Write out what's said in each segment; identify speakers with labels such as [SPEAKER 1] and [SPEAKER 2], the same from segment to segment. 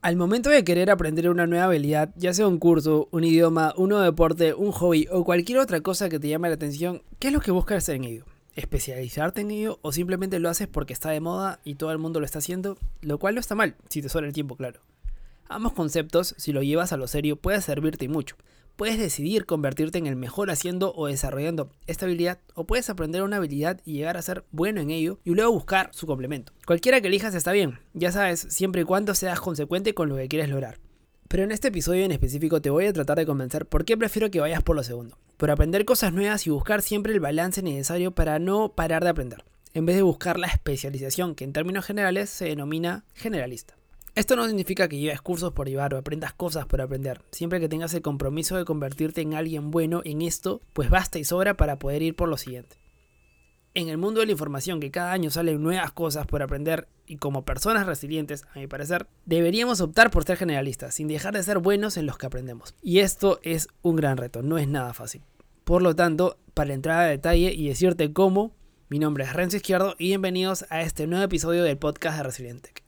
[SPEAKER 1] Al momento de querer aprender una nueva habilidad, ya sea un curso, un idioma, un nuevo deporte, un hobby o cualquier otra cosa que te llame la atención, ¿qué es lo que buscas hacer en ello? ¿Especializarte en ello o simplemente lo haces porque está de moda y todo el mundo lo está haciendo? Lo cual no está mal, si te sobra el tiempo, claro. Ambos conceptos, si lo llevas a lo serio, puede servirte mucho puedes decidir convertirte en el mejor haciendo o desarrollando esta habilidad o puedes aprender una habilidad y llegar a ser bueno en ello y luego buscar su complemento. Cualquiera que elijas está bien, ya sabes, siempre y cuando seas consecuente con lo que quieres lograr. Pero en este episodio en específico te voy a tratar de convencer por qué prefiero que vayas por lo segundo. Por aprender cosas nuevas y buscar siempre el balance necesario para no parar de aprender, en vez de buscar la especialización que en términos generales se denomina generalista. Esto no significa que lleves cursos por llevar o aprendas cosas por aprender. Siempre que tengas el compromiso de convertirte en alguien bueno en esto, pues basta y sobra para poder ir por lo siguiente. En el mundo de la información, que cada año salen nuevas cosas por aprender y como personas resilientes, a mi parecer, deberíamos optar por ser generalistas, sin dejar de ser buenos en los que aprendemos. Y esto es un gran reto, no es nada fácil. Por lo tanto, para entrar a detalle y decirte cómo, mi nombre es Renzo Izquierdo y bienvenidos a este nuevo episodio del podcast de Resiliente.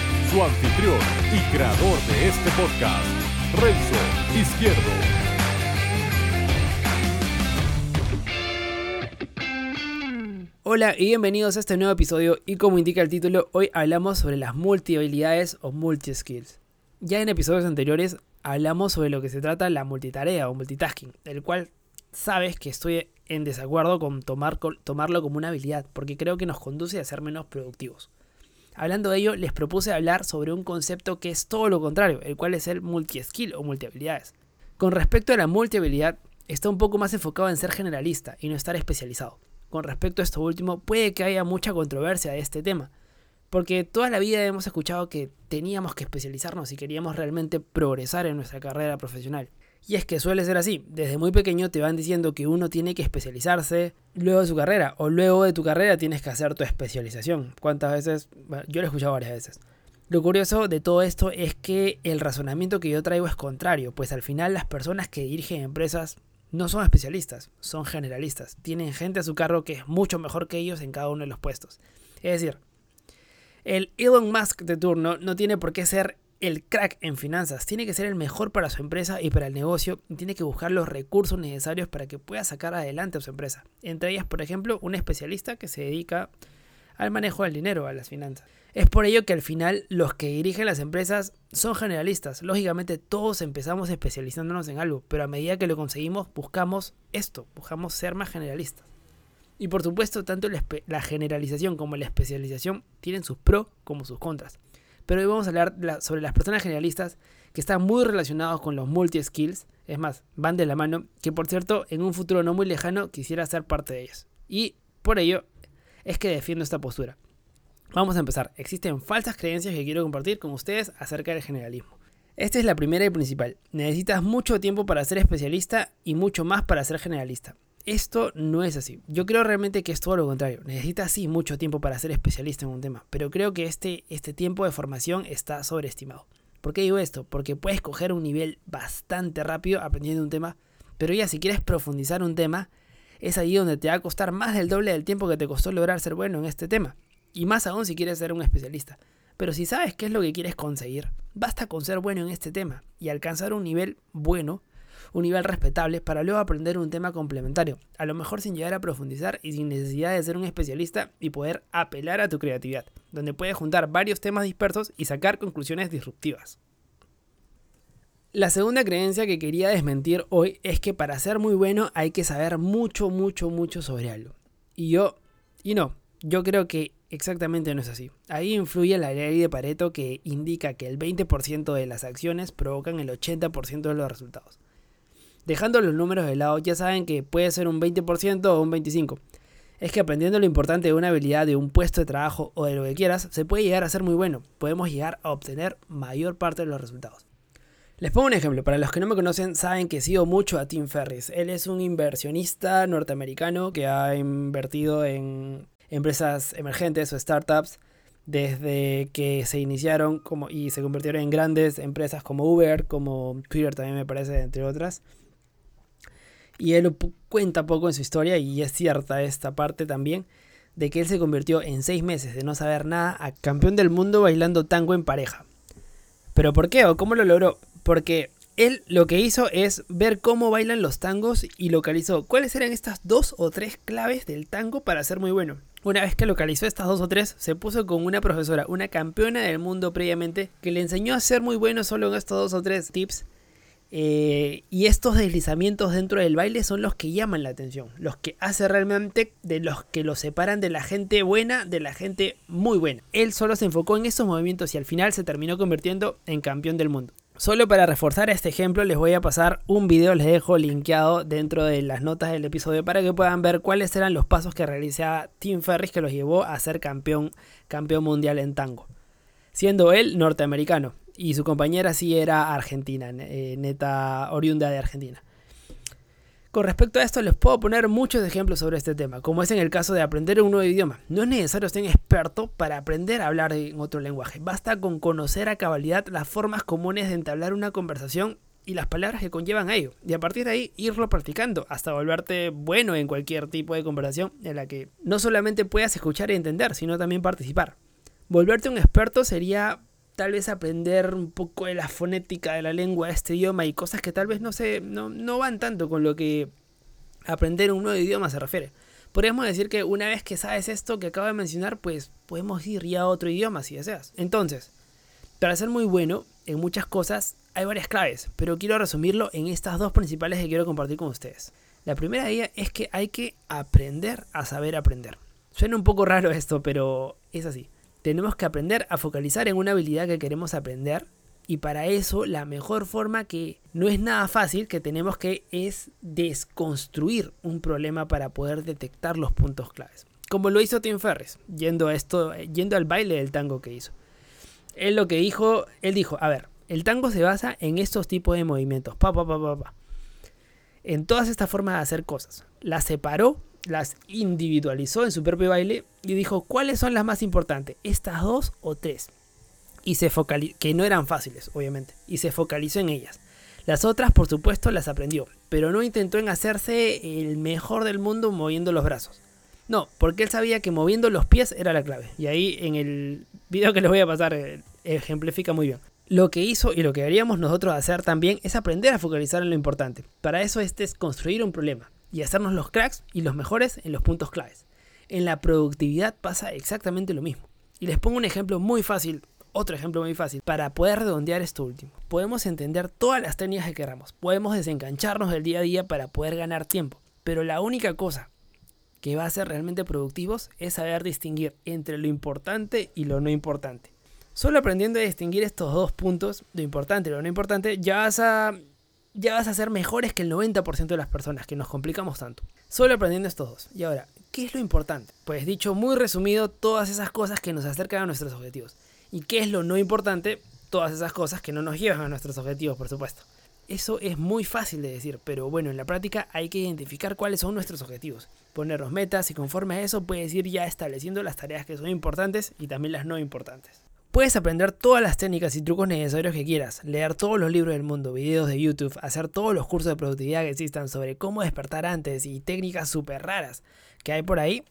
[SPEAKER 2] su anfitrión y creador de este podcast, Renzo Izquierdo.
[SPEAKER 1] Hola y bienvenidos a este nuevo episodio y como indica el título, hoy hablamos sobre las multi-habilidades o multi-skills. Ya en episodios anteriores hablamos sobre lo que se trata la multitarea o multitasking, el cual sabes que estoy en desacuerdo con tomar, tomarlo como una habilidad, porque creo que nos conduce a ser menos productivos. Hablando de ello, les propuse hablar sobre un concepto que es todo lo contrario, el cual es el multi-skill o multi-habilidades. Con respecto a la multi-habilidad, está un poco más enfocado en ser generalista y no estar especializado. Con respecto a esto último, puede que haya mucha controversia de este tema, porque toda la vida hemos escuchado que teníamos que especializarnos si queríamos realmente progresar en nuestra carrera profesional. Y es que suele ser así, desde muy pequeño te van diciendo que uno tiene que especializarse luego de su carrera, o luego de tu carrera tienes que hacer tu especialización. ¿Cuántas veces? yo lo he escuchado varias veces. Lo curioso de todo esto es que el razonamiento que yo traigo es contrario, pues al final las personas que dirigen empresas no son especialistas, son generalistas. Tienen gente a su cargo que es mucho mejor que ellos en cada uno de los puestos. Es decir, el Elon Musk de turno no tiene por qué ser el crack en finanzas, tiene que ser el mejor para su empresa y para el negocio y tiene que buscar los recursos necesarios para que pueda sacar adelante a su empresa. Entre ellas, por ejemplo, un especialista que se dedica al manejo del dinero, a las finanzas. Es por ello que al final los que dirigen las empresas son generalistas. Lógicamente todos empezamos especializándonos en algo, pero a medida que lo conseguimos buscamos esto, buscamos ser más generalistas. Y por supuesto, tanto la generalización como la especialización tienen sus pros como sus contras. Pero hoy vamos a hablar sobre las personas generalistas que están muy relacionados con los multi-skills. Es más, van de la mano, que por cierto, en un futuro no muy lejano quisiera ser parte de ellos. Y por ello es que defiendo esta postura. Vamos a empezar. Existen falsas creencias que quiero compartir con ustedes acerca del generalismo. Esta es la primera y principal. Necesitas mucho tiempo para ser especialista y mucho más para ser generalista. Esto no es así. Yo creo realmente que es todo lo contrario. Necesitas sí mucho tiempo para ser especialista en un tema, pero creo que este, este tiempo de formación está sobreestimado. ¿Por qué digo esto? Porque puedes coger un nivel bastante rápido aprendiendo un tema, pero ya si quieres profundizar un tema, es ahí donde te va a costar más del doble del tiempo que te costó lograr ser bueno en este tema. Y más aún si quieres ser un especialista. Pero si sabes qué es lo que quieres conseguir, basta con ser bueno en este tema y alcanzar un nivel bueno un nivel respetable para luego aprender un tema complementario, a lo mejor sin llegar a profundizar y sin necesidad de ser un especialista y poder apelar a tu creatividad, donde puedes juntar varios temas dispersos y sacar conclusiones disruptivas. La segunda creencia que quería desmentir hoy es que para ser muy bueno hay que saber mucho, mucho, mucho sobre algo. Y yo, y no, yo creo que exactamente no es así. Ahí influye la ley de Pareto que indica que el 20% de las acciones provocan el 80% de los resultados. Dejando los números de lado, ya saben que puede ser un 20% o un 25%. Es que aprendiendo lo importante de una habilidad, de un puesto de trabajo o de lo que quieras, se puede llegar a ser muy bueno. Podemos llegar a obtener mayor parte de los resultados. Les pongo un ejemplo, para los que no me conocen saben que sigo mucho a Tim Ferris. Él es un inversionista norteamericano que ha invertido en empresas emergentes o startups desde que se iniciaron y se convirtieron en grandes empresas como Uber, como Twitter también me parece, entre otras. Y él cuenta poco en su historia y es cierta esta parte también de que él se convirtió en seis meses de no saber nada a campeón del mundo bailando tango en pareja. ¿Pero por qué o cómo lo logró? Porque él lo que hizo es ver cómo bailan los tangos y localizó cuáles eran estas dos o tres claves del tango para ser muy bueno. Una vez que localizó estas dos o tres, se puso con una profesora, una campeona del mundo previamente, que le enseñó a ser muy bueno solo en estos dos o tres tips. Eh, y estos deslizamientos dentro del baile son los que llaman la atención, los que hace realmente de los que lo separan de la gente buena de la gente muy buena. Él solo se enfocó en esos movimientos y al final se terminó convirtiendo en campeón del mundo. Solo para reforzar este ejemplo les voy a pasar un video, les dejo linkeado dentro de las notas del episodio para que puedan ver cuáles eran los pasos que realizaba Tim Ferris que los llevó a ser campeón, campeón mundial en tango. Siendo él norteamericano y su compañera sí era argentina, eh, neta oriunda de Argentina. Con respecto a esto les puedo poner muchos ejemplos sobre este tema, como es en el caso de aprender un nuevo idioma. No es necesario ser experto para aprender a hablar en otro lenguaje, basta con conocer a cabalidad las formas comunes de entablar una conversación y las palabras que conllevan a ello, y a partir de ahí irlo practicando hasta volverte bueno en cualquier tipo de conversación en la que no solamente puedas escuchar y entender, sino también participar. Volverte un experto sería tal vez aprender un poco de la fonética de la lengua de este idioma y cosas que tal vez no, se, no, no van tanto con lo que aprender un nuevo idioma se refiere. Podríamos decir que una vez que sabes esto que acabo de mencionar, pues podemos ir ya a otro idioma si deseas. Entonces, para ser muy bueno en muchas cosas hay varias claves, pero quiero resumirlo en estas dos principales que quiero compartir con ustedes. La primera de ellas es que hay que aprender a saber aprender. Suena un poco raro esto, pero es así tenemos que aprender a focalizar en una habilidad que queremos aprender y para eso la mejor forma que no es nada fácil que tenemos que es desconstruir un problema para poder detectar los puntos claves. Como lo hizo Tim Ferris, yendo a esto, yendo al baile del tango que hizo. Él lo que dijo, él dijo, a ver, el tango se basa en estos tipos de movimientos, pa pa pa pa pa. En todas estas formas de hacer cosas. La separó las individualizó en su propio baile y dijo cuáles son las más importantes, estas dos o tres. Y se focalizó, que no eran fáciles, obviamente, y se focalizó en ellas. Las otras, por supuesto, las aprendió, pero no intentó en hacerse el mejor del mundo moviendo los brazos. No, porque él sabía que moviendo los pies era la clave. Y ahí en el video que les voy a pasar eh, ejemplifica muy bien. Lo que hizo y lo que deberíamos nosotros hacer también es aprender a focalizar en lo importante. Para eso este es construir un problema y hacernos los cracks y los mejores en los puntos claves. En la productividad pasa exactamente lo mismo. Y les pongo un ejemplo muy fácil, otro ejemplo muy fácil, para poder redondear esto último. Podemos entender todas las técnicas que queramos, podemos desengancharnos del día a día para poder ganar tiempo, pero la única cosa que va a ser realmente productivos es saber distinguir entre lo importante y lo no importante. Solo aprendiendo a distinguir estos dos puntos, lo importante y lo no importante, ya vas a ya vas a ser mejores que el 90% de las personas, que nos complicamos tanto. Solo aprendiendo estos dos. Y ahora, ¿qué es lo importante? Pues dicho muy resumido, todas esas cosas que nos acercan a nuestros objetivos. ¿Y qué es lo no importante? Todas esas cosas que no nos llevan a nuestros objetivos, por supuesto. Eso es muy fácil de decir, pero bueno, en la práctica hay que identificar cuáles son nuestros objetivos, ponernos metas y conforme a eso puedes ir ya estableciendo las tareas que son importantes y también las no importantes. Puedes aprender todas las técnicas y trucos necesarios que quieras, leer todos los libros del mundo, videos de YouTube, hacer todos los cursos de productividad que existan sobre cómo despertar antes y técnicas súper raras que hay por ahí,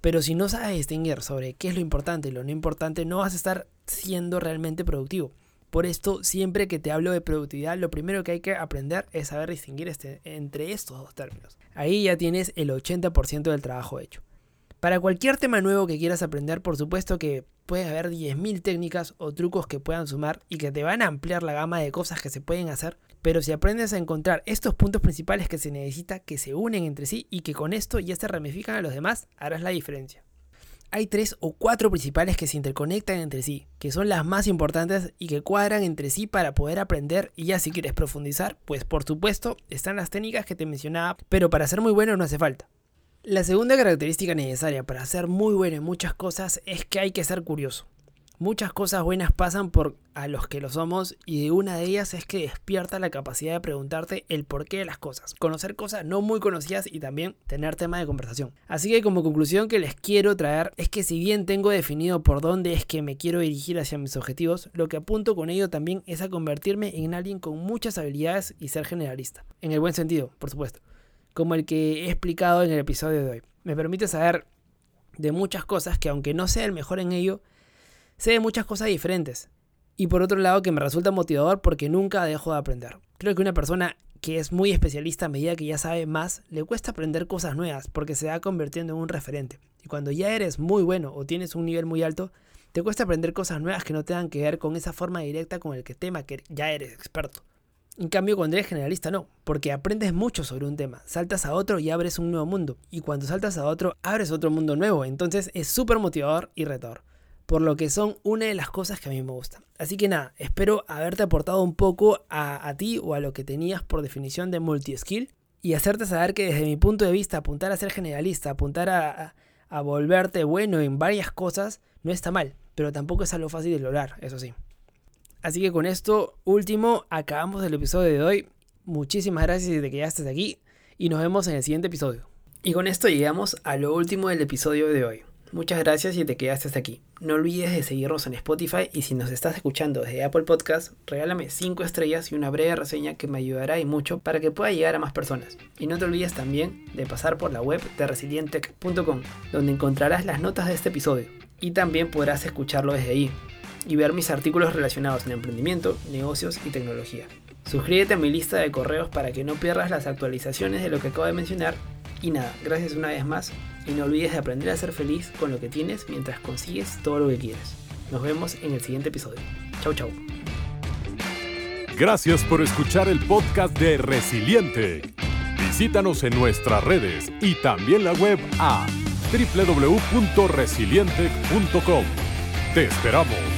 [SPEAKER 1] pero si no sabes distinguir sobre qué es lo importante y lo no importante, no vas a estar siendo realmente productivo. Por esto, siempre que te hablo de productividad, lo primero que hay que aprender es saber distinguir este, entre estos dos términos. Ahí ya tienes el 80% del trabajo hecho. Para cualquier tema nuevo que quieras aprender, por supuesto que puede haber 10.000 técnicas o trucos que puedan sumar y que te van a ampliar la gama de cosas que se pueden hacer, pero si aprendes a encontrar estos puntos principales que se necesita que se unen entre sí y que con esto ya se ramifican a los demás, harás la diferencia. Hay tres o cuatro principales que se interconectan entre sí, que son las más importantes y que cuadran entre sí para poder aprender y ya si quieres profundizar, pues por supuesto están las técnicas que te mencionaba, pero para ser muy bueno no hace falta. La segunda característica necesaria para ser muy bueno en muchas cosas es que hay que ser curioso. Muchas cosas buenas pasan por a los que lo somos y una de ellas es que despierta la capacidad de preguntarte el porqué de las cosas, conocer cosas no muy conocidas y también tener tema de conversación. Así que como conclusión que les quiero traer es que si bien tengo definido por dónde es que me quiero dirigir hacia mis objetivos, lo que apunto con ello también es a convertirme en alguien con muchas habilidades y ser generalista. En el buen sentido, por supuesto. Como el que he explicado en el episodio de hoy. Me permite saber de muchas cosas que aunque no sea el mejor en ello, sé de muchas cosas diferentes. Y por otro lado que me resulta motivador porque nunca dejo de aprender. Creo que una persona que es muy especialista a medida que ya sabe más, le cuesta aprender cosas nuevas porque se va convirtiendo en un referente. Y cuando ya eres muy bueno o tienes un nivel muy alto, te cuesta aprender cosas nuevas que no tengan que ver con esa forma directa con el que tema que ya eres experto. En cambio, cuando eres generalista no, porque aprendes mucho sobre un tema, saltas a otro y abres un nuevo mundo, y cuando saltas a otro, abres otro mundo nuevo, entonces es súper motivador y retador por lo que son una de las cosas que a mí me gustan. Así que nada, espero haberte aportado un poco a, ti o a lo que tenías por definición de multi-skill y hacerte saber que desde mi punto de vista apuntar a ser generalista, apuntar a, a volverte bueno en varias cosas, no está mal, pero tampoco es algo fácil de lograr, eso sí. Así que con esto último acabamos el episodio de hoy. Muchísimas gracias de que ya estés aquí y nos vemos en el siguiente episodio. Y con esto llegamos a lo último del episodio de hoy. Muchas gracias y te quedaste hasta aquí. No olvides de seguirnos en Spotify y si nos estás escuchando desde Apple Podcast, regálame 5 estrellas y una breve reseña que me ayudará y mucho para que pueda llegar a más personas. Y no te olvides también de pasar por la web de resilientech.com, donde encontrarás las notas de este episodio y también podrás escucharlo desde ahí y ver mis artículos relacionados en emprendimiento, negocios y tecnología. Suscríbete a mi lista de correos para que no pierdas las actualizaciones de lo que acabo de mencionar y nada, gracias una vez más y no olvides de aprender a ser feliz con lo que tienes mientras consigues todo lo que quieres. Nos vemos en el siguiente episodio. Chau chau.
[SPEAKER 2] Gracias por escuchar el podcast de Resiliente. Visítanos en nuestras redes y también la web a www.resiliente.com. Te esperamos.